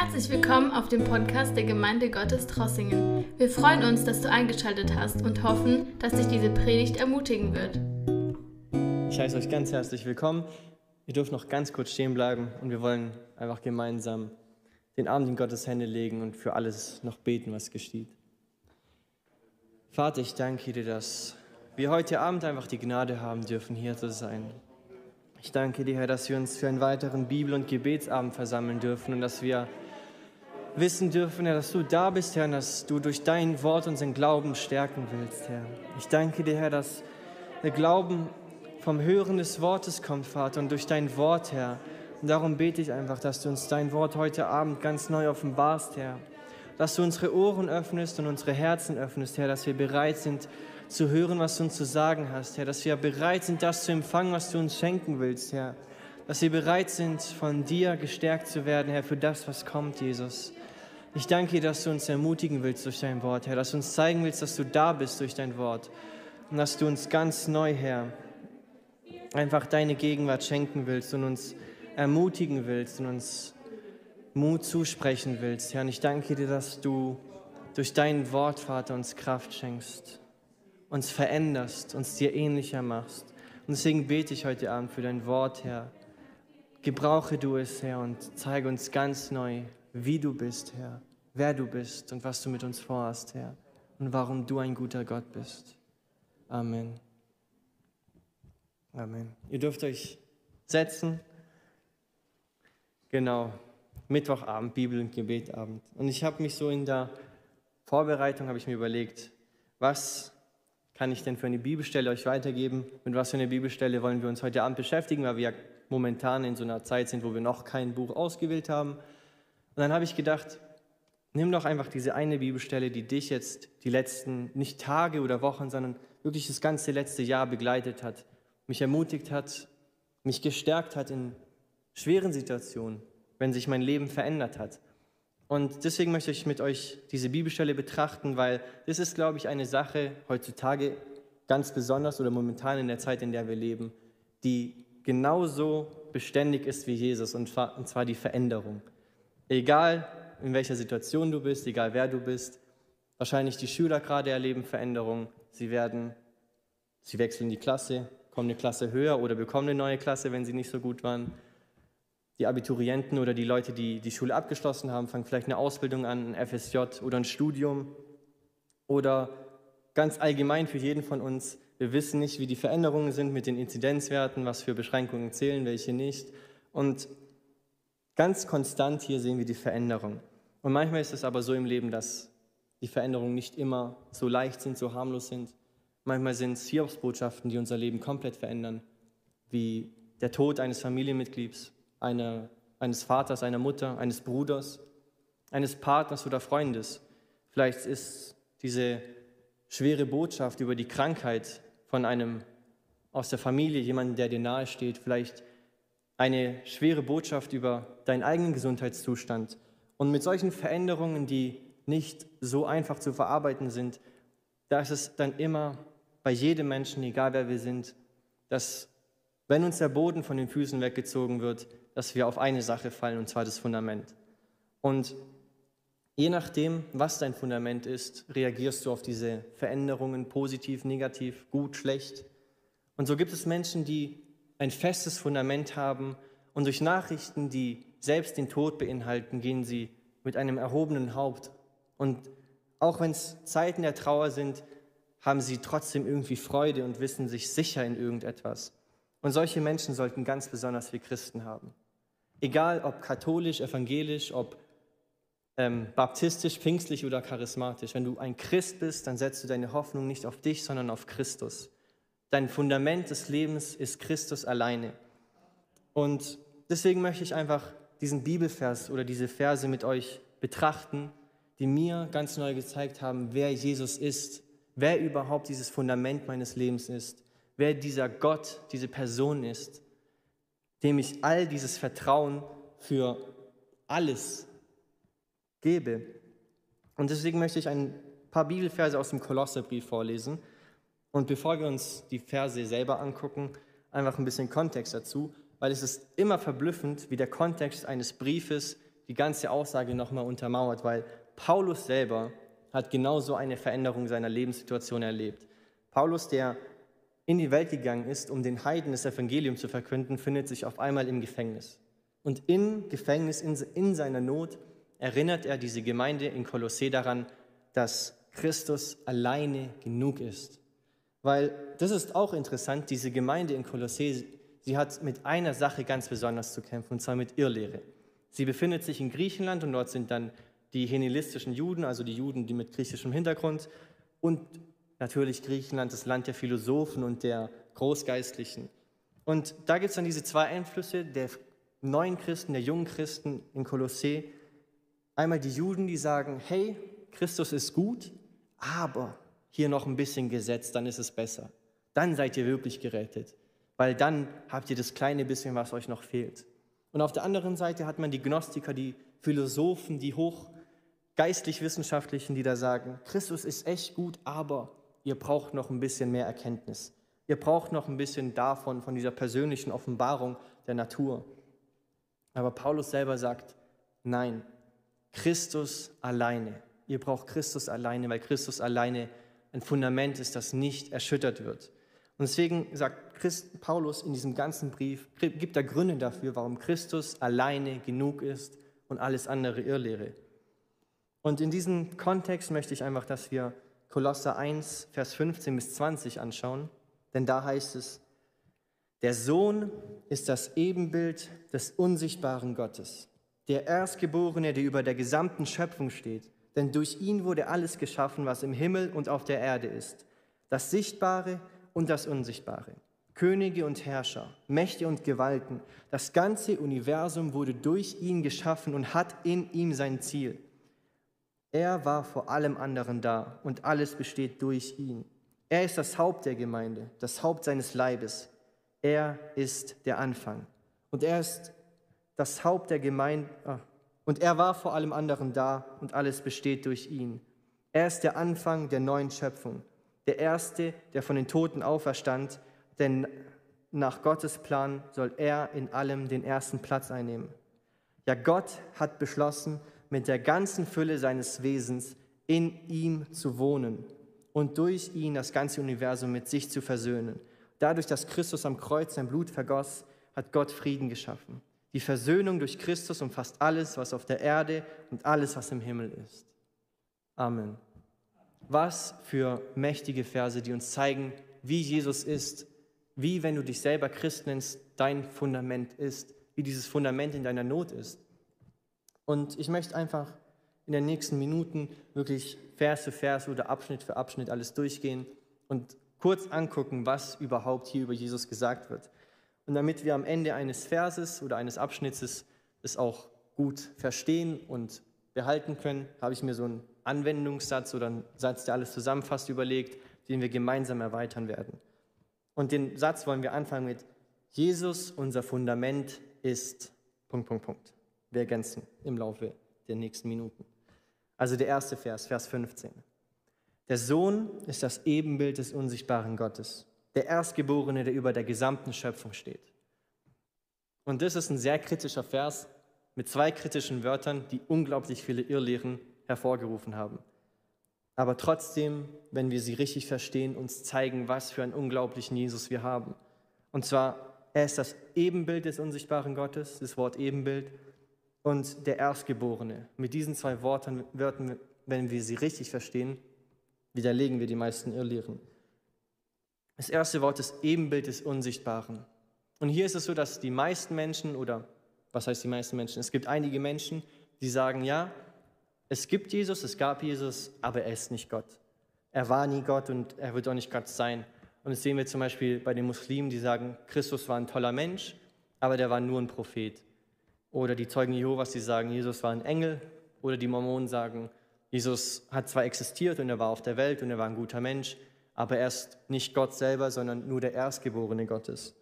Herzlich willkommen auf dem Podcast der Gemeinde Gottes Trossingen. Wir freuen uns, dass du eingeschaltet hast und hoffen, dass dich diese Predigt ermutigen wird. Ich heiße euch ganz herzlich willkommen. Ihr dürft noch ganz kurz stehen bleiben und wir wollen einfach gemeinsam den Abend in Gottes Hände legen und für alles noch beten, was geschieht. Vater, ich danke dir, dass wir heute Abend einfach die Gnade haben dürfen, hier zu sein. Ich danke dir, Herr, dass wir uns für einen weiteren Bibel- und Gebetsabend versammeln dürfen und dass wir wissen dürfen, Herr, dass du da bist, Herr, und dass du durch dein Wort unseren Glauben stärken willst, Herr. Ich danke dir, Herr, dass der Glauben vom Hören des Wortes kommt, Vater, und durch dein Wort, Herr. Und darum bete ich einfach, dass du uns dein Wort heute Abend ganz neu offenbarst, Herr. Dass du unsere Ohren öffnest und unsere Herzen öffnest, Herr, dass wir bereit sind, zu hören, was du uns zu sagen hast, Herr, dass wir bereit sind, das zu empfangen, was du uns schenken willst, Herr, dass wir bereit sind, von dir gestärkt zu werden, Herr, für das, was kommt, Jesus. Ich danke dir, dass du uns ermutigen willst durch dein Wort, Herr, dass du uns zeigen willst, dass du da bist durch dein Wort und dass du uns ganz neu, Herr, einfach deine Gegenwart schenken willst und uns ermutigen willst und uns Mut zusprechen willst, Herr. Und ich danke dir, dass du durch dein Wort, Vater, uns Kraft schenkst uns veränderst, uns dir ähnlicher machst. Und deswegen bete ich heute Abend für dein Wort, Herr. Gebrauche du es, Herr, und zeige uns ganz neu, wie du bist, Herr, wer du bist und was du mit uns vorhast, Herr, und warum du ein guter Gott bist. Amen. Amen. Ihr dürft euch setzen. Genau, Mittwochabend, Bibel- und Gebetabend. Und ich habe mich so in der Vorbereitung, habe ich mir überlegt, was kann ich denn für eine Bibelstelle euch weitergeben? Mit was für einer Bibelstelle wollen wir uns heute Abend beschäftigen, weil wir ja momentan in so einer Zeit sind, wo wir noch kein Buch ausgewählt haben. Und dann habe ich gedacht, nimm doch einfach diese eine Bibelstelle, die dich jetzt die letzten, nicht Tage oder Wochen, sondern wirklich das ganze letzte Jahr begleitet hat, mich ermutigt hat, mich gestärkt hat in schweren Situationen, wenn sich mein Leben verändert hat. Und deswegen möchte ich mit euch diese Bibelstelle betrachten, weil das ist, glaube ich, eine Sache heutzutage ganz besonders oder momentan in der Zeit, in der wir leben, die genauso beständig ist wie Jesus, und zwar die Veränderung. Egal in welcher Situation du bist, egal wer du bist, wahrscheinlich die Schüler gerade erleben Veränderung. Sie werden, sie wechseln die Klasse, kommen eine Klasse höher oder bekommen eine neue Klasse, wenn sie nicht so gut waren. Die Abiturienten oder die Leute, die die Schule abgeschlossen haben, fangen vielleicht eine Ausbildung an, ein FSJ oder ein Studium. Oder ganz allgemein für jeden von uns, wir wissen nicht, wie die Veränderungen sind mit den Inzidenzwerten, was für Beschränkungen zählen, welche nicht. Und ganz konstant hier sehen wir die Veränderung. Und manchmal ist es aber so im Leben, dass die Veränderungen nicht immer so leicht sind, so harmlos sind. Manchmal sind es Hiobsbotschaften, die unser Leben komplett verändern, wie der Tod eines Familienmitglieds, eine, eines Vaters, einer Mutter, eines Bruders, eines Partners oder Freundes. Vielleicht ist diese schwere Botschaft über die Krankheit von einem aus der Familie, jemanden, der dir nahe steht, vielleicht eine schwere Botschaft über deinen eigenen Gesundheitszustand. Und mit solchen Veränderungen, die nicht so einfach zu verarbeiten sind, da ist es dann immer bei jedem Menschen, egal wer wir sind, dass wenn uns der Boden von den Füßen weggezogen wird, dass wir auf eine Sache fallen, und zwar das Fundament. Und je nachdem, was dein Fundament ist, reagierst du auf diese Veränderungen positiv, negativ, gut, schlecht. Und so gibt es Menschen, die ein festes Fundament haben und durch Nachrichten, die selbst den Tod beinhalten, gehen sie mit einem erhobenen Haupt. Und auch wenn es Zeiten der Trauer sind, haben sie trotzdem irgendwie Freude und wissen sich sicher in irgendetwas. Und solche Menschen sollten ganz besonders wir Christen haben. Egal ob katholisch, evangelisch, ob ähm, baptistisch, pfingstlich oder charismatisch. Wenn du ein Christ bist, dann setzt du deine Hoffnung nicht auf dich, sondern auf Christus. Dein Fundament des Lebens ist Christus alleine. Und deswegen möchte ich einfach diesen Bibelvers oder diese Verse mit euch betrachten, die mir ganz neu gezeigt haben, wer Jesus ist, wer überhaupt dieses Fundament meines Lebens ist, wer dieser Gott, diese Person ist dem ich all dieses Vertrauen für alles gebe. Und deswegen möchte ich ein paar Bibelverse aus dem Kolosserbrief vorlesen. Und bevor wir uns die Verse selber angucken, einfach ein bisschen Kontext dazu, weil es ist immer verblüffend, wie der Kontext eines Briefes die ganze Aussage nochmal untermauert, weil Paulus selber hat genauso eine Veränderung seiner Lebenssituation erlebt. Paulus, der in die Welt gegangen ist, um den Heiden das Evangelium zu verkünden, findet sich auf einmal im Gefängnis. Und im Gefängnis, in, in seiner Not, erinnert er diese Gemeinde in Kolossee daran, dass Christus alleine genug ist. Weil das ist auch interessant, diese Gemeinde in Kolossee, sie hat mit einer Sache ganz besonders zu kämpfen, und zwar mit Irrlehre. Sie befindet sich in Griechenland und dort sind dann die hellenistischen Juden, also die Juden, die mit griechischem Hintergrund und natürlich Griechenland, das Land der Philosophen und der Großgeistlichen. Und da gibt es dann diese zwei Einflüsse der neuen Christen, der jungen Christen in Kolossee. Einmal die Juden, die sagen, hey, Christus ist gut, aber hier noch ein bisschen Gesetz, dann ist es besser. Dann seid ihr wirklich gerettet, weil dann habt ihr das kleine bisschen, was euch noch fehlt. Und auf der anderen Seite hat man die Gnostiker, die Philosophen, die hochgeistlich-wissenschaftlichen, die da sagen, Christus ist echt gut, aber ihr braucht noch ein bisschen mehr Erkenntnis. Ihr braucht noch ein bisschen davon, von dieser persönlichen Offenbarung der Natur. Aber Paulus selber sagt, nein, Christus alleine. Ihr braucht Christus alleine, weil Christus alleine ein Fundament ist, das nicht erschüttert wird. Und deswegen sagt Christ, Paulus in diesem ganzen Brief, gibt er Gründe dafür, warum Christus alleine genug ist und alles andere Irrlehre. Und in diesem Kontext möchte ich einfach, dass wir Kolosser 1, Vers 15 bis 20 anschauen, denn da heißt es, der Sohn ist das Ebenbild des unsichtbaren Gottes, der Erstgeborene, der über der gesamten Schöpfung steht, denn durch ihn wurde alles geschaffen, was im Himmel und auf der Erde ist, das Sichtbare und das Unsichtbare. Könige und Herrscher, Mächte und Gewalten, das ganze Universum wurde durch ihn geschaffen und hat in ihm sein Ziel. Er war vor allem anderen da und alles besteht durch ihn. Er ist das Haupt der Gemeinde, das Haupt seines Leibes. Er ist der Anfang. Und er ist das Haupt der Gemeinde. Und er war vor allem anderen da und alles besteht durch ihn. Er ist der Anfang der neuen Schöpfung, der Erste, der von den Toten auferstand denn nach Gottes Plan soll er in allem den ersten Platz einnehmen. Ja, Gott hat beschlossen, mit der ganzen Fülle seines Wesens in ihm zu wohnen und durch ihn das ganze Universum mit sich zu versöhnen. Dadurch, dass Christus am Kreuz sein Blut vergoss, hat Gott Frieden geschaffen. Die Versöhnung durch Christus umfasst alles, was auf der Erde und alles, was im Himmel ist. Amen. Was für mächtige Verse, die uns zeigen, wie Jesus ist wie wenn du dich selber Christ nennst, dein Fundament ist, wie dieses Fundament in deiner Not ist. Und ich möchte einfach in den nächsten Minuten wirklich Vers für Vers oder Abschnitt für Abschnitt alles durchgehen und kurz angucken, was überhaupt hier über Jesus gesagt wird. Und damit wir am Ende eines Verses oder eines Abschnittes es auch gut verstehen und behalten können, habe ich mir so einen Anwendungssatz oder einen Satz, der alles zusammenfasst, überlegt, den wir gemeinsam erweitern werden. Und den Satz wollen wir anfangen mit, Jesus, unser Fundament ist, Punkt, Punkt, Punkt. Wir ergänzen im Laufe der nächsten Minuten. Also der erste Vers, Vers 15. Der Sohn ist das Ebenbild des unsichtbaren Gottes, der Erstgeborene, der über der gesamten Schöpfung steht. Und das ist ein sehr kritischer Vers mit zwei kritischen Wörtern, die unglaublich viele Irrlehren hervorgerufen haben aber trotzdem, wenn wir sie richtig verstehen, uns zeigen, was für einen unglaublichen Jesus wir haben. Und zwar, er ist das Ebenbild des unsichtbaren Gottes, das Wort Ebenbild, und der Erstgeborene. Mit diesen zwei Worten, Wörtern, wenn wir sie richtig verstehen, widerlegen wir die meisten Irrlehren. Das erste Wort ist Ebenbild des Unsichtbaren. Und hier ist es so, dass die meisten Menschen, oder was heißt die meisten Menschen? Es gibt einige Menschen, die sagen, ja, es gibt Jesus, es gab Jesus, aber er ist nicht Gott. Er war nie Gott und er wird auch nicht Gott sein. Und das sehen wir zum Beispiel bei den Muslimen, die sagen, Christus war ein toller Mensch, aber der war nur ein Prophet. Oder die Zeugen Jehovas, die sagen, Jesus war ein Engel. Oder die Mormonen sagen, Jesus hat zwar existiert und er war auf der Welt und er war ein guter Mensch, aber er ist nicht Gott selber, sondern nur der Erstgeborene Gottes.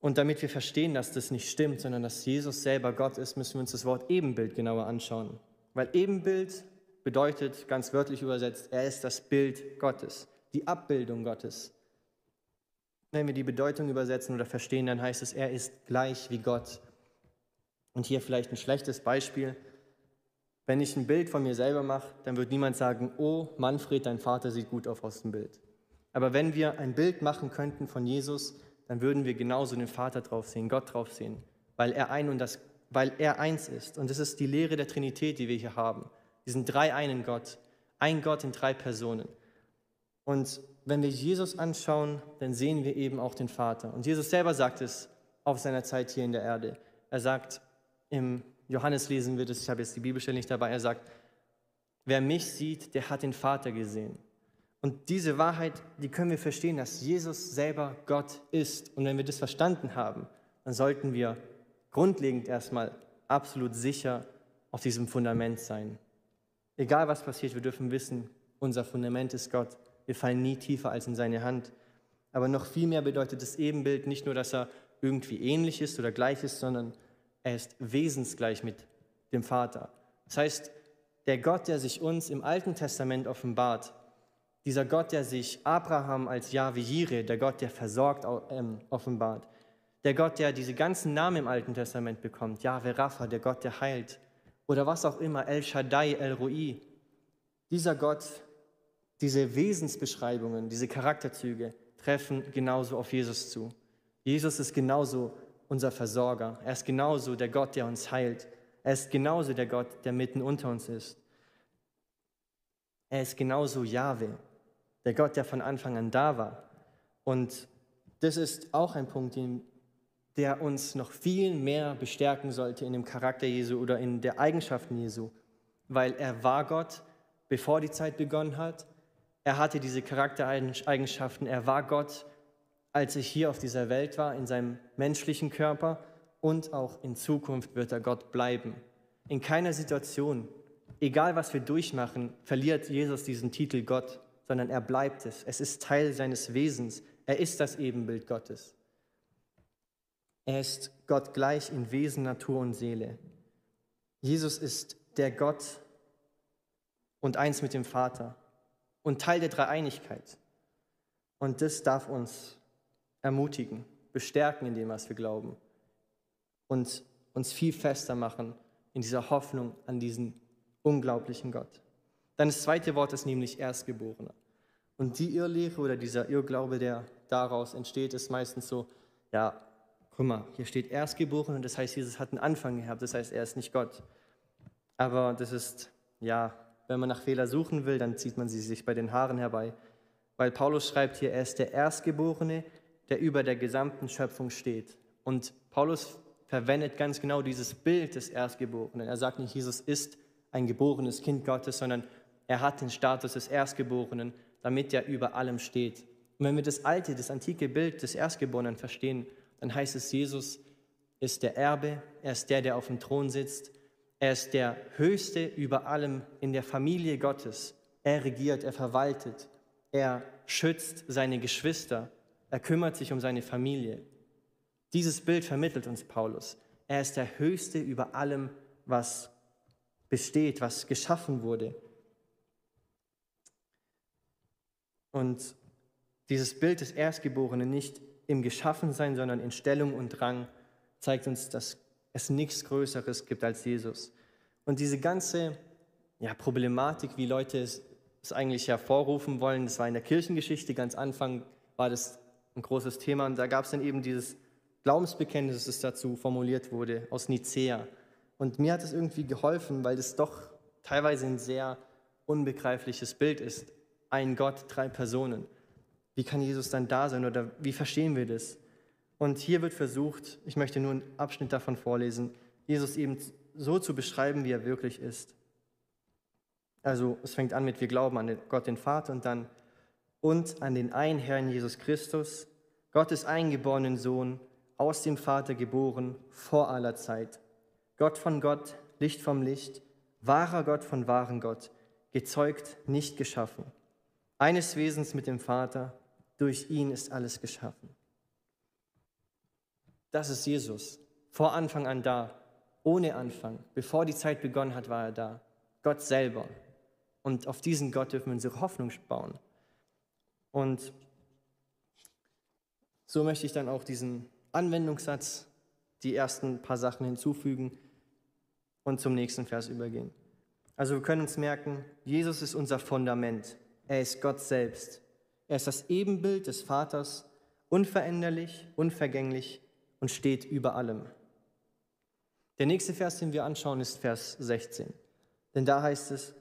Und damit wir verstehen, dass das nicht stimmt, sondern dass Jesus selber Gott ist, müssen wir uns das Wort Ebenbild genauer anschauen. Weil Ebenbild bedeutet, ganz wörtlich übersetzt, er ist das Bild Gottes, die Abbildung Gottes. Wenn wir die Bedeutung übersetzen oder verstehen, dann heißt es, er ist gleich wie Gott. Und hier vielleicht ein schlechtes Beispiel. Wenn ich ein Bild von mir selber mache, dann wird niemand sagen, oh Manfred, dein Vater sieht gut auf aus dem Bild. Aber wenn wir ein Bild machen könnten von Jesus, dann würden wir genauso den Vater drauf sehen, Gott drauf sehen, weil er ein und das, weil er eins ist. Und das ist die Lehre der Trinität, die wir hier haben. Diesen drei einen Gott, ein Gott in drei Personen. Und wenn wir Jesus anschauen, dann sehen wir eben auch den Vater. Und Jesus selber sagt es auf seiner Zeit hier in der Erde. Er sagt, im Johannes lesen wir das, ich habe jetzt die Bibelstelle nicht dabei, er sagt, wer mich sieht, der hat den Vater gesehen. Und diese Wahrheit, die können wir verstehen, dass Jesus selber Gott ist. Und wenn wir das verstanden haben, dann sollten wir grundlegend erstmal absolut sicher auf diesem Fundament sein. Egal was passiert, wir dürfen wissen, unser Fundament ist Gott. Wir fallen nie tiefer als in seine Hand. Aber noch viel mehr bedeutet das Ebenbild nicht nur, dass er irgendwie ähnlich ist oder gleich ist, sondern er ist wesensgleich mit dem Vater. Das heißt, der Gott, der sich uns im Alten Testament offenbart, dieser Gott, der sich Abraham als Yahweh Jireh, der Gott, der versorgt, ähm, offenbart, der Gott, der diese ganzen Namen im Alten Testament bekommt, Yahweh Rapha, der Gott, der heilt, oder was auch immer, El Shaddai, El Rui, dieser Gott, diese Wesensbeschreibungen, diese Charakterzüge treffen genauso auf Jesus zu. Jesus ist genauso unser Versorger. Er ist genauso der Gott, der uns heilt. Er ist genauso der Gott, der mitten unter uns ist. Er ist genauso Jahwe, der Gott, der von Anfang an da war. Und das ist auch ein Punkt, der uns noch viel mehr bestärken sollte in dem Charakter Jesu oder in der Eigenschaften Jesu, weil er war Gott, bevor die Zeit begonnen hat. Er hatte diese Charaktereigenschaften. Er war Gott, als er hier auf dieser Welt war, in seinem menschlichen Körper. Und auch in Zukunft wird er Gott bleiben. In keiner Situation, egal was wir durchmachen, verliert Jesus diesen Titel Gott, sondern er bleibt es. Es ist Teil seines Wesens. Er ist das Ebenbild Gottes. Er ist Gott gleich in Wesen, Natur und Seele. Jesus ist der Gott und eins mit dem Vater und Teil der Dreieinigkeit. Und das darf uns ermutigen, bestärken in dem, was wir glauben und uns viel fester machen in dieser Hoffnung an diesen unglaublichen Gott. Dann das zweite Wort ist nämlich Erstgeborener. Und die Irrlehre oder dieser Irrglaube, der daraus entsteht, ist meistens so, ja, guck mal, hier steht Erstgeborener, das heißt, Jesus hat einen Anfang gehabt, das heißt, er ist nicht Gott. Aber das ist, ja, wenn man nach Fehler suchen will, dann zieht man sie sich bei den Haaren herbei. Weil Paulus schreibt hier, er ist der Erstgeborene, der über der gesamten Schöpfung steht. Und Paulus verwendet ganz genau dieses Bild des Erstgeborenen. Er sagt nicht, Jesus ist ein geborenes Kind Gottes, sondern er hat den Status des Erstgeborenen, damit er über allem steht. Und wenn wir das alte, das antike Bild des Erstgeborenen verstehen, dann heißt es, Jesus ist der Erbe, er ist der, der auf dem Thron sitzt, er ist der Höchste über allem in der Familie Gottes. Er regiert, er verwaltet, er schützt seine Geschwister, er kümmert sich um seine Familie. Dieses Bild vermittelt uns Paulus. Er ist der Höchste über allem, was besteht, was geschaffen wurde. Und dieses Bild des Erstgeborenen nicht im Geschaffensein, sondern in Stellung und Rang zeigt uns, dass es nichts Größeres gibt als Jesus. Und diese ganze ja, Problematik, wie Leute es, es eigentlich hervorrufen wollen, das war in der Kirchengeschichte, ganz Anfang war das ein großes Thema und da gab es dann eben dieses Glaubensbekenntnis, das dazu formuliert wurde, aus Nicea. Und mir hat es irgendwie geholfen, weil das doch teilweise ein sehr unbegreifliches Bild ist. Ein Gott, drei Personen. Wie kann Jesus dann da sein oder wie verstehen wir das? Und hier wird versucht, ich möchte nur einen Abschnitt davon vorlesen, Jesus eben so zu beschreiben, wie er wirklich ist. Also es fängt an mit, wir glauben an Gott den Vater und dann und an den einen Herrn Jesus Christus, Gottes eingeborenen Sohn, aus dem Vater geboren, vor aller Zeit. Gott von Gott, Licht vom Licht, wahrer Gott von wahren Gott, gezeugt, nicht geschaffen. Eines Wesens mit dem Vater, durch ihn ist alles geschaffen. Das ist Jesus. Vor Anfang an da, ohne Anfang. Bevor die Zeit begonnen hat, war er da. Gott selber. Und auf diesen Gott dürfen wir unsere Hoffnung bauen. Und so möchte ich dann auch diesen Anwendungssatz, die ersten paar Sachen hinzufügen. und zum nächsten Vers übergehen. Also wir können uns merken, Jesus ist unser Fundament. Er ist Gott selbst. Er ist das Ebenbild des Vaters, unveränderlich, unvergänglich und steht über allem. Der nächste Vers, den wir anschauen, ist Vers 16. Denn da heißt es,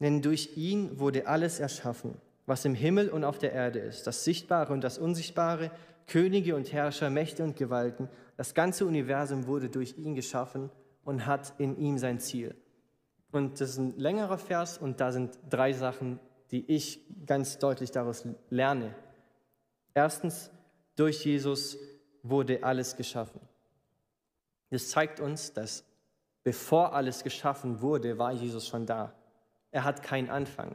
denn durch ihn wurde alles erschaffen, was im Himmel und auf der Erde ist, das Sichtbare und das Unsichtbare, Könige und Herrscher, Mächte und Gewalten. Das ganze Universum wurde durch ihn geschaffen und hat in ihm sein Ziel. Und das ist ein längerer Vers und da sind drei Sachen, die ich ganz deutlich daraus lerne. Erstens, durch Jesus wurde alles geschaffen. Das zeigt uns, dass bevor alles geschaffen wurde, war Jesus schon da. Er hat keinen Anfang.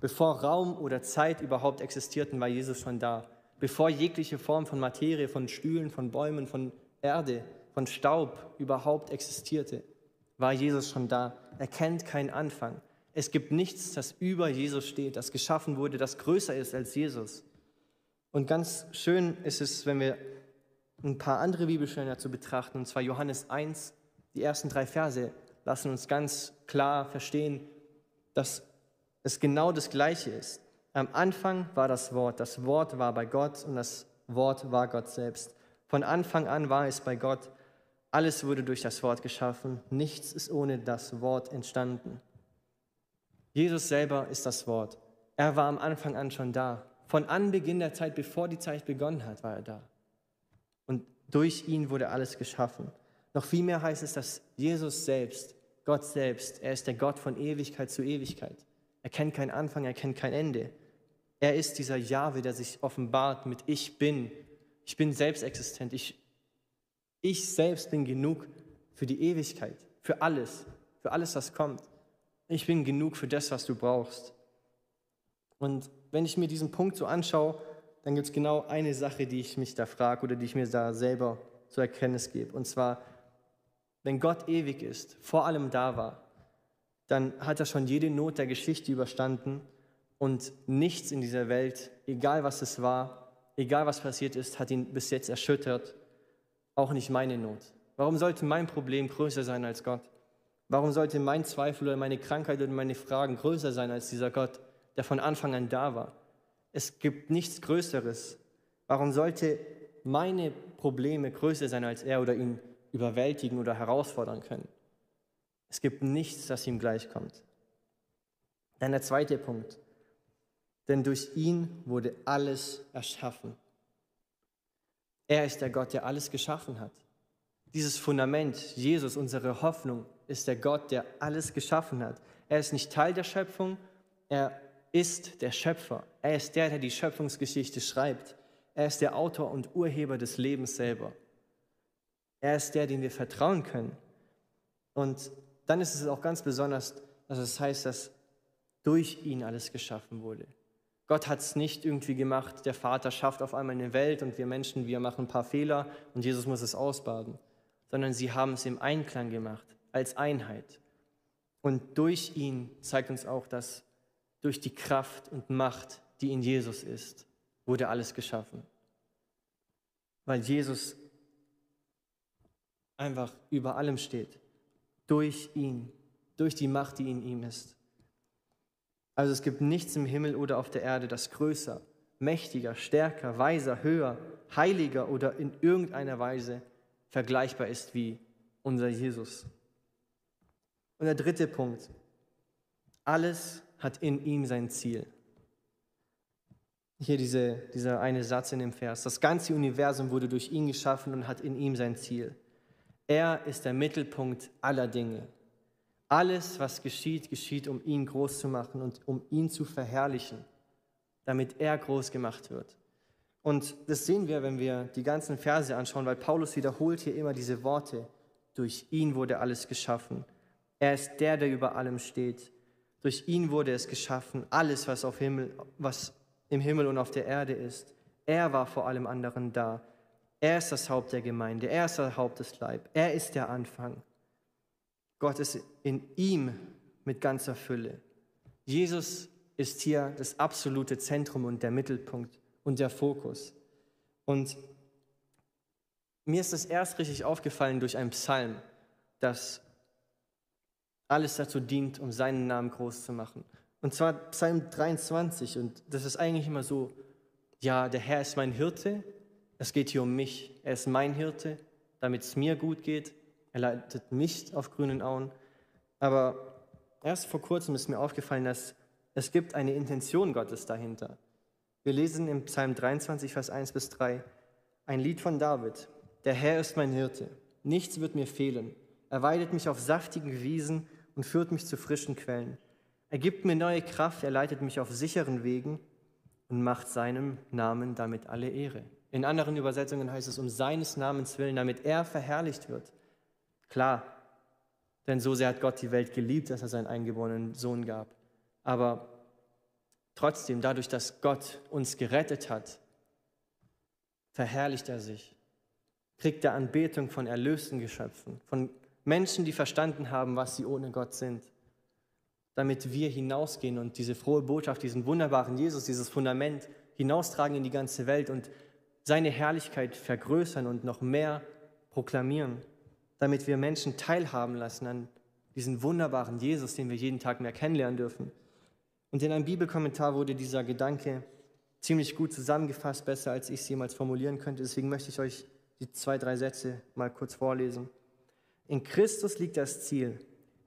Bevor Raum oder Zeit überhaupt existierten, war Jesus schon da. Bevor jegliche Form von Materie, von Stühlen, von Bäumen, von Erde, von Staub überhaupt existierte, war Jesus schon da. Er kennt keinen Anfang. Es gibt nichts, das über Jesus steht, das geschaffen wurde, das größer ist als Jesus. Und ganz schön ist es, wenn wir ein paar andere Bibelstellen dazu betrachten, und zwar Johannes 1, die ersten drei Verse lassen uns ganz klar verstehen, dass es genau das Gleiche ist. Am Anfang war das Wort, das Wort war bei Gott und das Wort war Gott selbst. Von Anfang an war es bei Gott. Alles wurde durch das Wort geschaffen. Nichts ist ohne das Wort entstanden. Jesus selber ist das Wort. Er war am Anfang an schon da. Von Anbeginn der Zeit, bevor die Zeit begonnen hat, war er da. Und durch ihn wurde alles geschaffen. Noch viel mehr heißt es, dass Jesus selbst, Gott selbst, er ist der Gott von Ewigkeit zu Ewigkeit. Er kennt keinen Anfang, er kennt kein Ende. Er ist dieser Jahwe, der sich offenbart mit Ich bin. Ich bin selbst existent. Ich, ich selbst bin genug für die Ewigkeit, für alles, für alles, was kommt. Ich bin genug für das, was du brauchst. Und wenn ich mir diesen Punkt so anschaue, dann gibt es genau eine Sache, die ich mich da frage oder die ich mir da selber zur Erkenntnis gebe. Und zwar, wenn Gott ewig ist, vor allem da war, dann hat er schon jede Not der Geschichte überstanden und nichts in dieser Welt, egal was es war, egal was passiert ist, hat ihn bis jetzt erschüttert, auch nicht meine Not. Warum sollte mein Problem größer sein als Gott? Warum sollte mein Zweifel oder meine Krankheit oder meine Fragen größer sein als dieser Gott, der von Anfang an da war? Es gibt nichts Größeres. Warum sollte meine Probleme größer sein als er oder ihn überwältigen oder herausfordern können? Es gibt nichts, das ihm gleichkommt. Dann der zweite Punkt. Denn durch ihn wurde alles erschaffen. Er ist der Gott, der alles geschaffen hat. Dieses Fundament, Jesus, unsere Hoffnung, ist der Gott, der alles geschaffen hat. Er ist nicht Teil der Schöpfung, er ist der Schöpfer. Er ist der, der die Schöpfungsgeschichte schreibt. Er ist der Autor und Urheber des Lebens selber. Er ist der, dem wir vertrauen können. Und dann ist es auch ganz besonders, dass es heißt, dass durch ihn alles geschaffen wurde. Gott hat es nicht irgendwie gemacht, der Vater schafft auf einmal eine Welt und wir Menschen, wir machen ein paar Fehler und Jesus muss es ausbaden, sondern sie haben es im Einklang gemacht als Einheit. Und durch ihn zeigt uns auch, dass durch die Kraft und Macht, die in Jesus ist, wurde alles geschaffen. Weil Jesus einfach über allem steht. Durch ihn, durch die Macht, die in ihm ist. Also es gibt nichts im Himmel oder auf der Erde, das größer, mächtiger, stärker, weiser, höher, heiliger oder in irgendeiner Weise vergleichbar ist wie unser Jesus. Und der dritte Punkt. Alles hat in ihm sein Ziel. Hier diese, dieser eine Satz in dem Vers. Das ganze Universum wurde durch ihn geschaffen und hat in ihm sein Ziel. Er ist der Mittelpunkt aller Dinge. Alles, was geschieht, geschieht, um ihn groß zu machen und um ihn zu verherrlichen, damit er groß gemacht wird. Und das sehen wir, wenn wir die ganzen Verse anschauen, weil Paulus wiederholt hier immer diese Worte. Durch ihn wurde alles geschaffen. Er ist der, der über allem steht. Durch ihn wurde es geschaffen, alles, was, Himmel, was im Himmel und auf der Erde ist. Er war vor allem anderen da. Er ist das Haupt der Gemeinde. Er ist das Haupt des Leib. Er ist der Anfang. Gott ist in ihm mit ganzer Fülle. Jesus ist hier das absolute Zentrum und der Mittelpunkt und der Fokus. Und mir ist das erst richtig aufgefallen durch einen Psalm, dass alles dazu dient, um seinen Namen groß zu machen. Und zwar Psalm 23. Und das ist eigentlich immer so, ja, der Herr ist mein Hirte. Es geht hier um mich. Er ist mein Hirte, damit es mir gut geht. Er leitet mich auf grünen Auen. Aber erst vor kurzem ist mir aufgefallen, dass es gibt eine Intention Gottes dahinter. Wir lesen im Psalm 23, Vers 1 bis 3 ein Lied von David. Der Herr ist mein Hirte. Nichts wird mir fehlen. Er weidet mich auf saftigen Wiesen und führt mich zu frischen Quellen. Er gibt mir neue Kraft, er leitet mich auf sicheren Wegen und macht seinem Namen damit alle Ehre. In anderen Übersetzungen heißt es um seines Namens willen, damit er verherrlicht wird. Klar, denn so sehr hat Gott die Welt geliebt, dass er seinen eingeborenen Sohn gab. Aber trotzdem, dadurch, dass Gott uns gerettet hat, verherrlicht er sich, kriegt er Anbetung von erlösten Geschöpfen, von Menschen, die verstanden haben, was sie ohne Gott sind, damit wir hinausgehen und diese frohe Botschaft, diesen wunderbaren Jesus, dieses Fundament hinaustragen in die ganze Welt und seine Herrlichkeit vergrößern und noch mehr proklamieren, damit wir Menschen teilhaben lassen an diesen wunderbaren Jesus, den wir jeden Tag mehr kennenlernen dürfen. Und in einem Bibelkommentar wurde dieser Gedanke ziemlich gut zusammengefasst, besser als ich es jemals formulieren könnte. Deswegen möchte ich euch die zwei, drei Sätze mal kurz vorlesen. In Christus liegt das Ziel,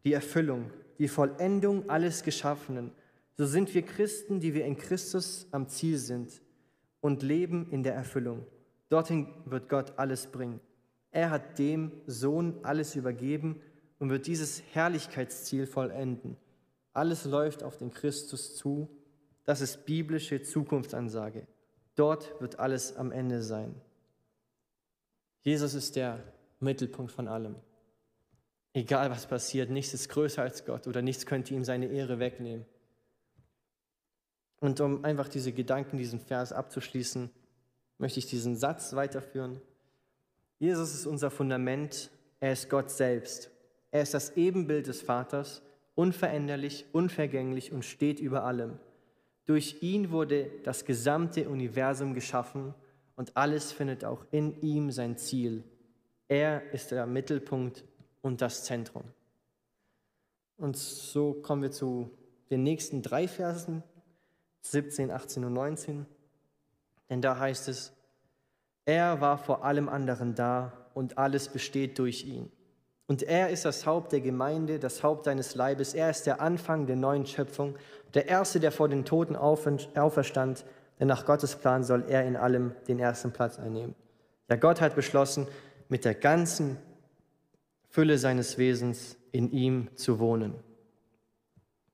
die Erfüllung, die Vollendung alles Geschaffenen. So sind wir Christen, die wir in Christus am Ziel sind und leben in der Erfüllung. Dorthin wird Gott alles bringen. Er hat dem Sohn alles übergeben und wird dieses Herrlichkeitsziel vollenden. Alles läuft auf den Christus zu. Das ist biblische Zukunftsansage. Dort wird alles am Ende sein. Jesus ist der Mittelpunkt von allem. Egal was passiert, nichts ist größer als Gott oder nichts könnte ihm seine Ehre wegnehmen. Und um einfach diese Gedanken, diesen Vers abzuschließen, möchte ich diesen Satz weiterführen. Jesus ist unser Fundament, er ist Gott selbst. Er ist das Ebenbild des Vaters, unveränderlich, unvergänglich und steht über allem. Durch ihn wurde das gesamte Universum geschaffen und alles findet auch in ihm sein Ziel. Er ist der Mittelpunkt und das Zentrum. Und so kommen wir zu den nächsten drei Versen, 17, 18 und 19. Denn da heißt es, er war vor allem anderen da und alles besteht durch ihn. Und er ist das Haupt der Gemeinde, das Haupt seines Leibes. Er ist der Anfang der neuen Schöpfung, der Erste, der vor den Toten auferstand, denn nach Gottes Plan soll er in allem den ersten Platz einnehmen. Ja, Gott hat beschlossen, mit der ganzen Fülle seines Wesens in ihm zu wohnen.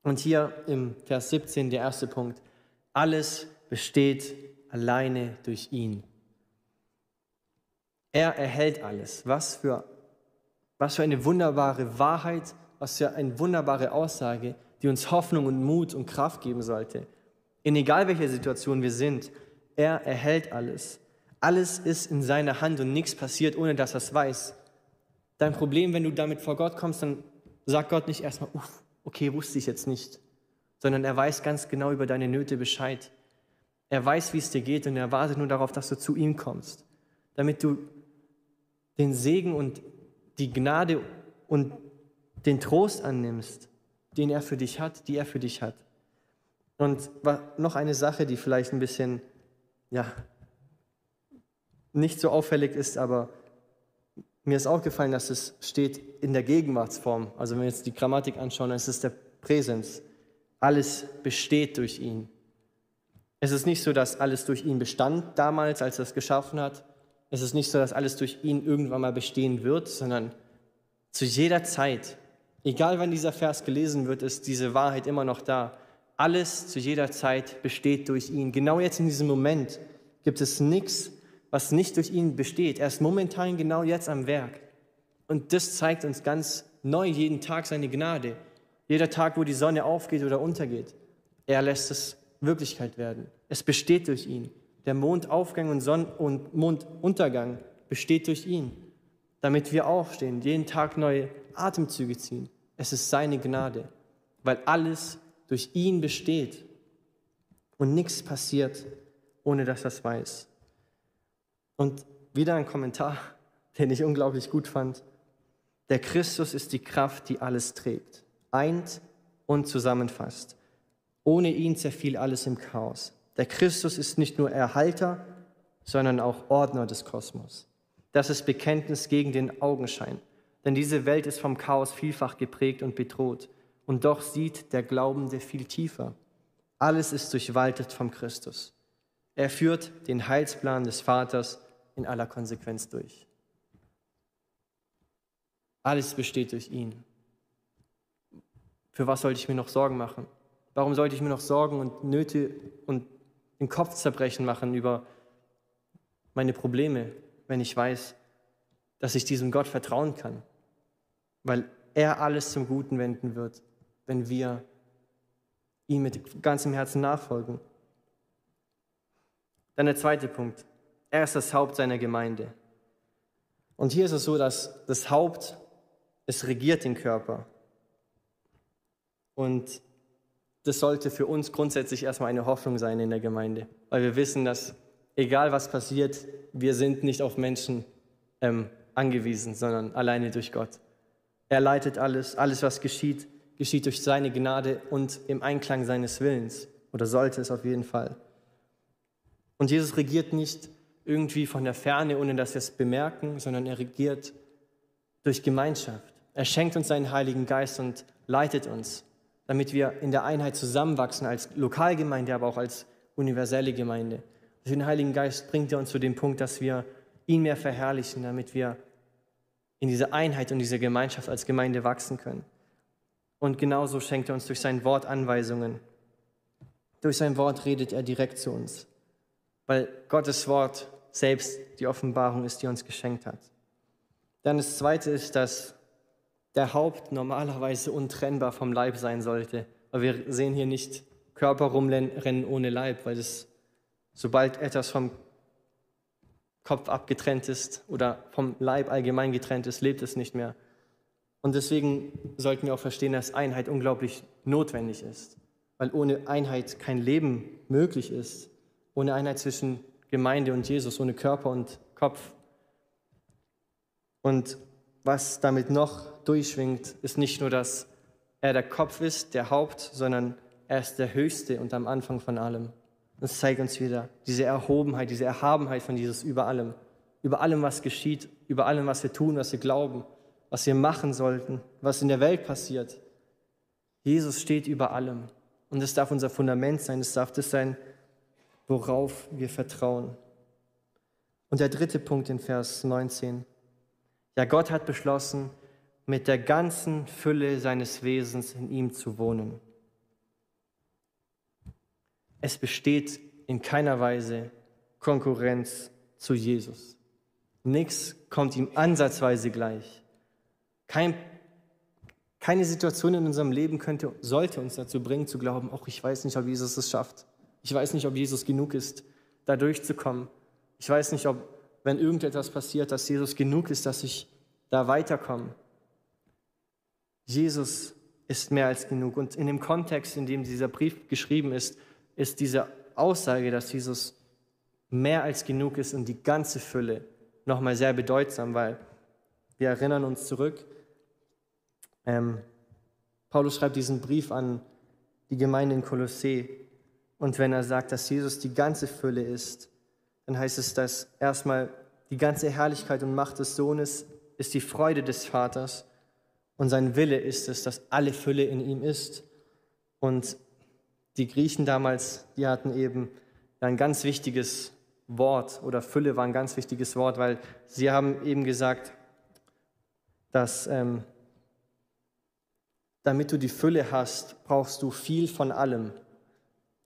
Und hier im Vers 17 der erste Punkt. Alles besteht alleine durch ihn. Er erhält alles. Was für, was für eine wunderbare Wahrheit, was für eine wunderbare Aussage, die uns Hoffnung und Mut und Kraft geben sollte. In egal welcher Situation wir sind, er erhält alles. Alles ist in seiner Hand und nichts passiert, ohne dass er es weiß. Dein Problem, wenn du damit vor Gott kommst, dann sagt Gott nicht erstmal, uff, okay, wusste ich jetzt nicht, sondern er weiß ganz genau über deine Nöte Bescheid. Er weiß, wie es dir geht und er wartet nur darauf, dass du zu ihm kommst, damit du den Segen und die Gnade und den Trost annimmst, den er für dich hat, die er für dich hat. Und noch eine Sache, die vielleicht ein bisschen, ja, nicht so auffällig ist, aber mir ist aufgefallen, dass es steht in der Gegenwartsform. Also wenn wir jetzt die Grammatik anschauen, dann ist es der Präsens. Alles besteht durch ihn. Es ist nicht so, dass alles durch ihn bestand damals, als er es geschaffen hat. Es ist nicht so, dass alles durch ihn irgendwann mal bestehen wird, sondern zu jeder Zeit, egal wann dieser Vers gelesen wird, ist diese Wahrheit immer noch da. Alles zu jeder Zeit besteht durch ihn. Genau jetzt in diesem Moment gibt es nichts, was nicht durch ihn besteht. Er ist momentan genau jetzt am Werk. Und das zeigt uns ganz neu jeden Tag seine Gnade. Jeder Tag, wo die Sonne aufgeht oder untergeht, er lässt es Wirklichkeit werden. Es besteht durch ihn. Der Mondaufgang und, Sonn und Monduntergang besteht durch ihn, damit wir aufstehen, jeden Tag neue Atemzüge ziehen. Es ist seine Gnade, weil alles durch ihn besteht und nichts passiert, ohne dass er es weiß. Und wieder ein Kommentar, den ich unglaublich gut fand. Der Christus ist die Kraft, die alles trägt. Eint und zusammenfasst. Ohne ihn zerfiel alles im Chaos. Der Christus ist nicht nur Erhalter, sondern auch Ordner des Kosmos. Das ist Bekenntnis gegen den Augenschein. Denn diese Welt ist vom Chaos vielfach geprägt und bedroht. Und doch sieht der Glaubende viel tiefer. Alles ist durchwaltet vom Christus. Er führt den Heilsplan des Vaters in aller Konsequenz durch. Alles besteht durch ihn. Für was sollte ich mir noch Sorgen machen? Warum sollte ich mir noch Sorgen und Nöte und den Kopf zerbrechen machen über meine Probleme, wenn ich weiß, dass ich diesem Gott vertrauen kann? Weil er alles zum Guten wenden wird, wenn wir ihm mit ganzem Herzen nachfolgen. Dann der zweite Punkt. Er ist das Haupt seiner Gemeinde. Und hier ist es so, dass das Haupt, es regiert den Körper. Und das sollte für uns grundsätzlich erstmal eine Hoffnung sein in der Gemeinde, weil wir wissen, dass egal was passiert, wir sind nicht auf Menschen ähm, angewiesen, sondern alleine durch Gott. Er leitet alles, alles was geschieht, geschieht durch seine Gnade und im Einklang seines Willens oder sollte es auf jeden Fall. Und Jesus regiert nicht irgendwie von der Ferne, ohne dass wir es bemerken, sondern er regiert durch Gemeinschaft. Er schenkt uns seinen Heiligen Geist und leitet uns, damit wir in der Einheit zusammenwachsen als Lokalgemeinde, aber auch als universelle Gemeinde. Durch den Heiligen Geist bringt er uns zu dem Punkt, dass wir ihn mehr verherrlichen, damit wir in diese Einheit und diese Gemeinschaft als Gemeinde wachsen können. Und genauso schenkt er uns durch sein Wort Anweisungen. Durch sein Wort redet er direkt zu uns, weil Gottes Wort selbst die Offenbarung ist, die uns geschenkt hat. Dann das Zweite ist, dass der Haupt normalerweise untrennbar vom Leib sein sollte. Aber wir sehen hier nicht Körper rumrennen ohne Leib, weil das, sobald etwas vom Kopf abgetrennt ist oder vom Leib allgemein getrennt ist, lebt es nicht mehr. Und deswegen sollten wir auch verstehen, dass Einheit unglaublich notwendig ist, weil ohne Einheit kein Leben möglich ist, ohne Einheit zwischen Gemeinde und Jesus, ohne Körper und Kopf. Und was damit noch durchschwingt, ist nicht nur, dass er der Kopf ist, der Haupt, sondern er ist der Höchste und am Anfang von allem. Das zeigt uns wieder diese Erhobenheit, diese Erhabenheit von Jesus über allem, über allem, was geschieht, über allem, was wir tun, was wir glauben, was wir machen sollten, was in der Welt passiert. Jesus steht über allem und es darf unser Fundament sein, es darf das sein, worauf wir vertrauen. Und der dritte Punkt in Vers 19. Ja, Gott hat beschlossen, mit der ganzen Fülle seines Wesens in ihm zu wohnen. Es besteht in keiner Weise Konkurrenz zu Jesus. Nichts kommt ihm ansatzweise gleich. Kein, keine Situation in unserem Leben könnte, sollte uns dazu bringen, zu glauben, auch ich weiß nicht, ob Jesus es schafft. Ich weiß nicht, ob Jesus genug ist, da durchzukommen. Ich weiß nicht, ob, wenn irgendetwas passiert, dass Jesus genug ist, dass ich da weiterkomme. Jesus ist mehr als genug. Und in dem Kontext, in dem dieser Brief geschrieben ist, ist diese Aussage, dass Jesus mehr als genug ist und die ganze Fülle nochmal sehr bedeutsam, weil wir erinnern uns zurück, ähm, Paulus schreibt diesen Brief an die Gemeinde in Kolossee und wenn er sagt, dass Jesus die ganze Fülle ist, dann heißt es, dass erstmal die ganze Herrlichkeit und Macht des Sohnes ist die Freude des Vaters und sein Wille ist es, dass alle Fülle in ihm ist. Und die Griechen damals, die hatten eben ein ganz wichtiges Wort oder Fülle war ein ganz wichtiges Wort, weil sie haben eben gesagt, dass ähm, damit du die Fülle hast, brauchst du viel von allem.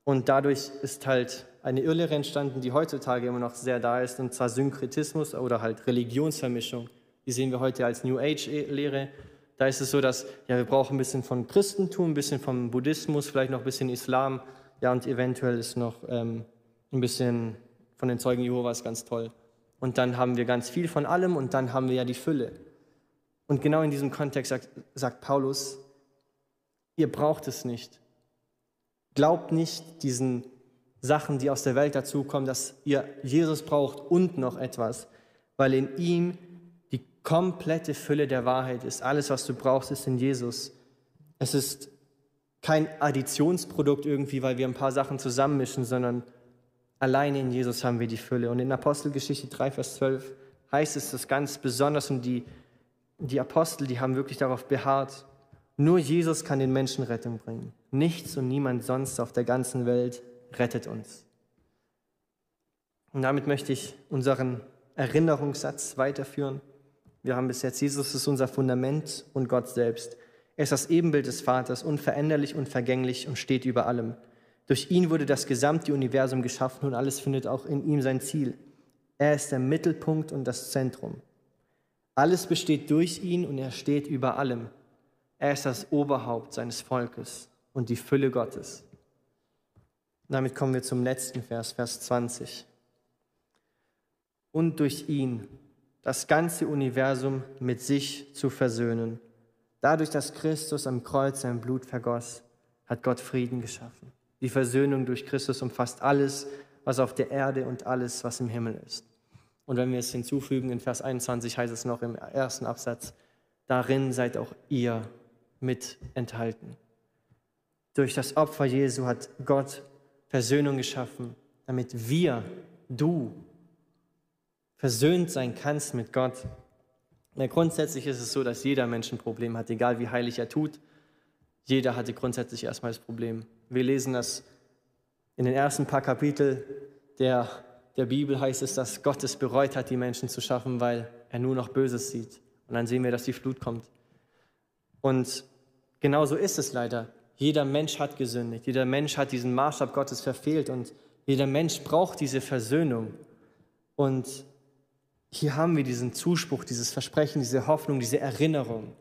Und dadurch ist halt eine Irrlehre entstanden, die heutzutage immer noch sehr da ist, und zwar Synkretismus oder halt Religionsvermischung. Die sehen wir heute als New Age-Lehre. Da ist es so, dass ja, wir brauchen ein bisschen von Christentum, ein bisschen vom Buddhismus, vielleicht noch ein bisschen Islam, ja, und eventuell ist noch ähm, ein bisschen von den Zeugen Jehovas ganz toll. Und dann haben wir ganz viel von allem und dann haben wir ja die Fülle. Und genau in diesem Kontext sagt, sagt Paulus, ihr braucht es nicht. Glaubt nicht diesen Sachen, die aus der Welt dazukommen, dass ihr Jesus braucht und noch etwas, weil in ihm die komplette Fülle der Wahrheit ist. Alles, was du brauchst, ist in Jesus. Es ist kein Additionsprodukt irgendwie, weil wir ein paar Sachen zusammenmischen, sondern alleine in Jesus haben wir die Fülle. Und in Apostelgeschichte 3, Vers 12 heißt es das ganz besonders und die, die Apostel, die haben wirklich darauf beharrt, nur Jesus kann den Menschen Rettung bringen. Nichts und niemand sonst auf der ganzen Welt rettet uns. Und damit möchte ich unseren Erinnerungssatz weiterführen. Wir haben bis jetzt, Jesus ist unser Fundament und Gott selbst. Er ist das Ebenbild des Vaters, unveränderlich, unvergänglich und steht über allem. Durch ihn wurde das gesamte Universum geschaffen und alles findet auch in ihm sein Ziel. Er ist der Mittelpunkt und das Zentrum. Alles besteht durch ihn und er steht über allem. Er ist das Oberhaupt seines Volkes und die Fülle Gottes. Damit kommen wir zum letzten Vers, Vers 20. Und durch ihn das ganze Universum mit sich zu versöhnen Dadurch, dass Christus am Kreuz sein Blut vergoss, hat Gott Frieden geschaffen. Die Versöhnung durch Christus umfasst alles, was auf der Erde und alles, was im Himmel ist. Und wenn wir es hinzufügen, in Vers 21 heißt es noch im ersten Absatz, darin seid auch ihr mit enthalten. Durch das Opfer Jesu hat Gott Versöhnung geschaffen, damit wir, du, versöhnt sein kannst mit Gott ja, grundsätzlich ist es so, dass jeder Mensch ein Problem hat, egal wie heilig er tut. Jeder hatte grundsätzlich erstmal das Problem. Wir lesen das in den ersten paar Kapiteln der, der Bibel heißt es, dass Gott es bereut hat, die Menschen zu schaffen, weil er nur noch Böses sieht. Und dann sehen wir, dass die Flut kommt. Und genauso ist es leider. Jeder Mensch hat gesündigt. Jeder Mensch hat diesen Maßstab Gottes verfehlt. Und jeder Mensch braucht diese Versöhnung. Und hier haben wir diesen Zuspruch, dieses Versprechen, diese Hoffnung, diese Erinnerung.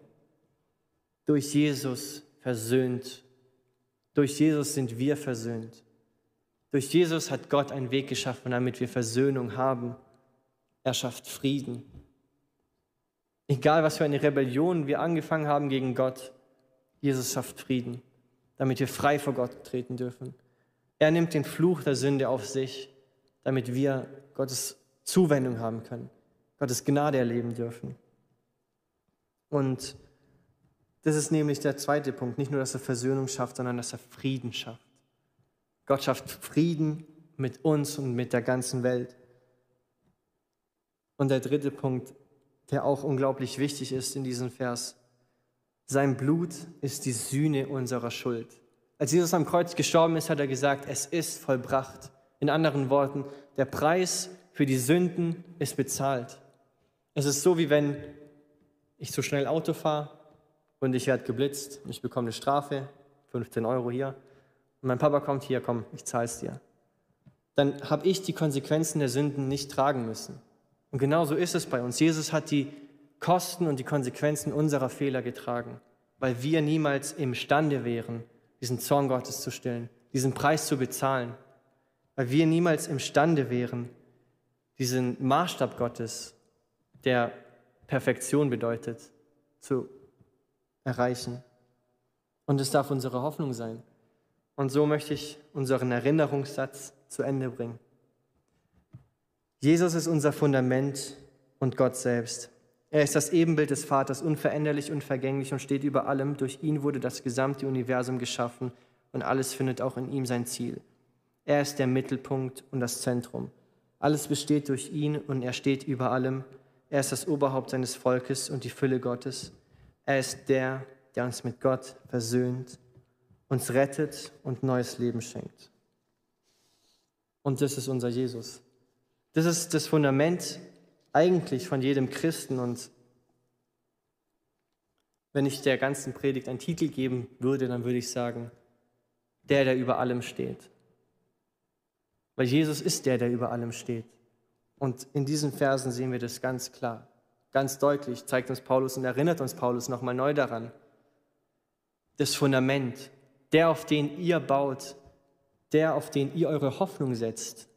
Durch Jesus versöhnt. Durch Jesus sind wir versöhnt. Durch Jesus hat Gott einen Weg geschaffen, damit wir Versöhnung haben. Er schafft Frieden. Egal, was für eine Rebellion wir angefangen haben gegen Gott, Jesus schafft Frieden, damit wir frei vor Gott treten dürfen. Er nimmt den Fluch der Sünde auf sich, damit wir Gottes Zuwendung haben können. Gottes Gnade erleben dürfen. Und das ist nämlich der zweite Punkt. Nicht nur, dass er Versöhnung schafft, sondern dass er Frieden schafft. Gott schafft Frieden mit uns und mit der ganzen Welt. Und der dritte Punkt, der auch unglaublich wichtig ist in diesem Vers. Sein Blut ist die Sühne unserer Schuld. Als Jesus am Kreuz gestorben ist, hat er gesagt, es ist vollbracht. In anderen Worten, der Preis für die Sünden ist bezahlt. Es ist so, wie wenn ich zu schnell Auto fahre und ich werde geblitzt und ich bekomme eine Strafe, 15 Euro hier. Und mein Papa kommt hier, komm, ich zahle es dir. Dann habe ich die Konsequenzen der Sünden nicht tragen müssen. Und genauso ist es bei uns. Jesus hat die Kosten und die Konsequenzen unserer Fehler getragen, weil wir niemals imstande wären, diesen Zorn Gottes zu stillen, diesen Preis zu bezahlen, weil wir niemals imstande wären, diesen Maßstab Gottes der Perfektion bedeutet, zu erreichen. Und es darf unsere Hoffnung sein. Und so möchte ich unseren Erinnerungssatz zu Ende bringen. Jesus ist unser Fundament und Gott selbst. Er ist das Ebenbild des Vaters, unveränderlich und vergänglich und steht über allem. Durch ihn wurde das gesamte Universum geschaffen und alles findet auch in ihm sein Ziel. Er ist der Mittelpunkt und das Zentrum. Alles besteht durch ihn und er steht über allem. Er ist das Oberhaupt seines Volkes und die Fülle Gottes. Er ist der, der uns mit Gott versöhnt, uns rettet und neues Leben schenkt. Und das ist unser Jesus. Das ist das Fundament eigentlich von jedem Christen. Und wenn ich der ganzen Predigt einen Titel geben würde, dann würde ich sagen, der, der über allem steht. Weil Jesus ist der, der über allem steht. Und in diesen Versen sehen wir das ganz klar, ganz deutlich, zeigt uns Paulus und erinnert uns Paulus nochmal neu daran. Das Fundament, der, auf den ihr baut, der, auf den ihr eure Hoffnung setzt,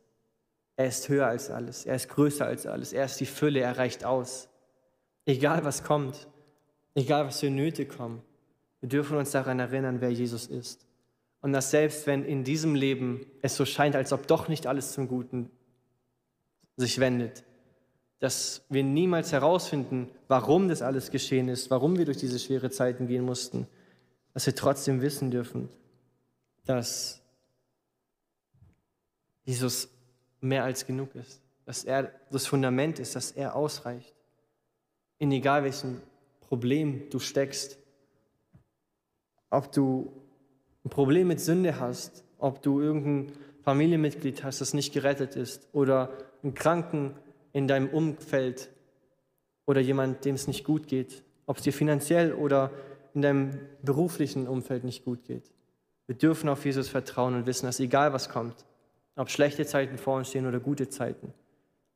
er ist höher als alles, er ist größer als alles, er ist die Fülle, er reicht aus. Egal was kommt, egal was für Nöte kommen, wir dürfen uns daran erinnern, wer Jesus ist. Und dass selbst wenn in diesem Leben es so scheint, als ob doch nicht alles zum Guten sich wendet. Dass wir niemals herausfinden, warum das alles geschehen ist, warum wir durch diese schwere Zeiten gehen mussten. dass wir trotzdem wissen dürfen, dass Jesus mehr als genug ist, dass er das Fundament ist, dass er ausreicht. In egal welchem Problem du steckst, ob du ein Problem mit Sünde hast, ob du irgendein Familienmitglied hast, das nicht gerettet ist, oder einen Kranken in deinem Umfeld oder jemand, dem es nicht gut geht, ob es dir finanziell oder in deinem beruflichen Umfeld nicht gut geht. Wir dürfen auf Jesus vertrauen und wissen, dass egal was kommt, ob schlechte Zeiten vor uns stehen oder gute Zeiten,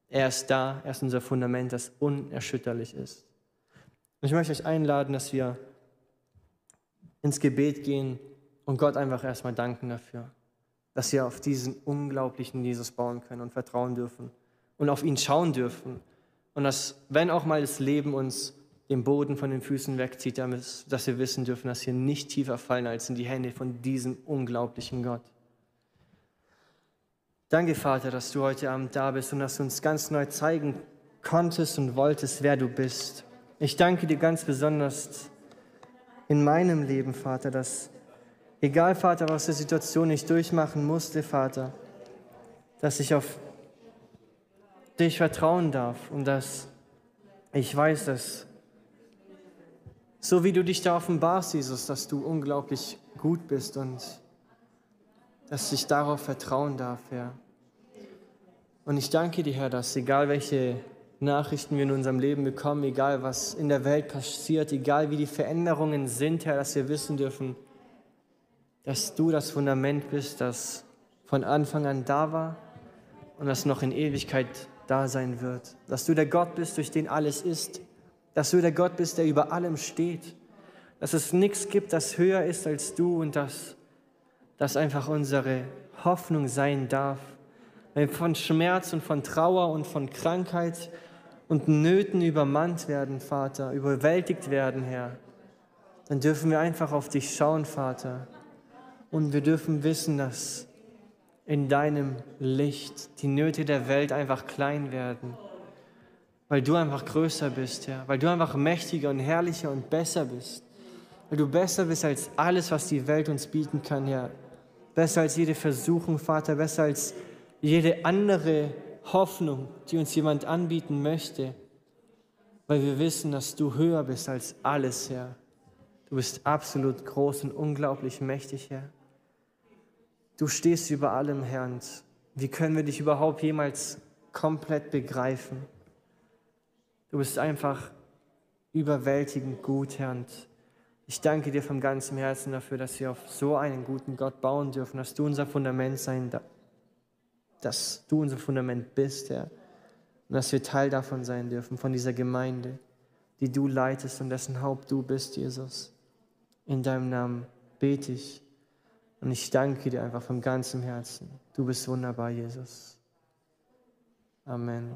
er ist da, er ist unser Fundament, das unerschütterlich ist. Und ich möchte euch einladen, dass wir ins Gebet gehen und Gott einfach erstmal danken dafür, dass wir auf diesen unglaublichen Jesus bauen können und vertrauen dürfen und auf ihn schauen dürfen. Und dass, wenn auch mal das Leben uns den Boden von den Füßen wegzieht, dass wir wissen dürfen, dass wir nicht tiefer fallen als in die Hände von diesem unglaublichen Gott. Danke, Vater, dass du heute Abend da bist und dass du uns ganz neu zeigen konntest und wolltest, wer du bist. Ich danke dir ganz besonders in meinem Leben, Vater, dass egal, Vater, was die Situation ich durchmachen musste, Vater, dass ich auf dich vertrauen darf und dass ich weiß, dass so wie du dich da offenbarst, Jesus, dass du unglaublich gut bist und dass ich darauf vertrauen darf, Herr. Und ich danke dir, Herr, dass egal welche Nachrichten wir in unserem Leben bekommen, egal was in der Welt passiert, egal wie die Veränderungen sind, Herr, dass wir wissen dürfen, dass du das Fundament bist, das von Anfang an da war und das noch in Ewigkeit da sein wird. Dass du der Gott bist, durch den alles ist. Dass du der Gott bist, der über allem steht. Dass es nichts gibt, das höher ist als du und dass das einfach unsere Hoffnung sein darf. Wenn wir von Schmerz und von Trauer und von Krankheit und Nöten übermannt werden, Vater, überwältigt werden, Herr, dann dürfen wir einfach auf dich schauen, Vater. Und wir dürfen wissen, dass in deinem Licht die Nöte der Welt einfach klein werden, weil du einfach größer bist, Herr, weil du einfach mächtiger und herrlicher und besser bist, weil du besser bist als alles, was die Welt uns bieten kann, Herr, besser als jede Versuchung, Vater, besser als jede andere Hoffnung, die uns jemand anbieten möchte, weil wir wissen, dass du höher bist als alles, Herr. Du bist absolut groß und unglaublich mächtig, Herr. Du stehst über allem, Herr. Und wie können wir dich überhaupt jemals komplett begreifen? Du bist einfach überwältigend gut, Herr. Und ich danke dir von ganzem Herzen dafür, dass wir auf so einen guten Gott bauen dürfen, dass du unser Fundament sein, dass du unser Fundament bist, Herr. Und dass wir Teil davon sein dürfen, von dieser Gemeinde, die du leitest und dessen Haupt du bist, Jesus. In deinem Namen bete ich. Und ich danke dir einfach von ganzem Herzen. Du bist wunderbar, Jesus. Amen.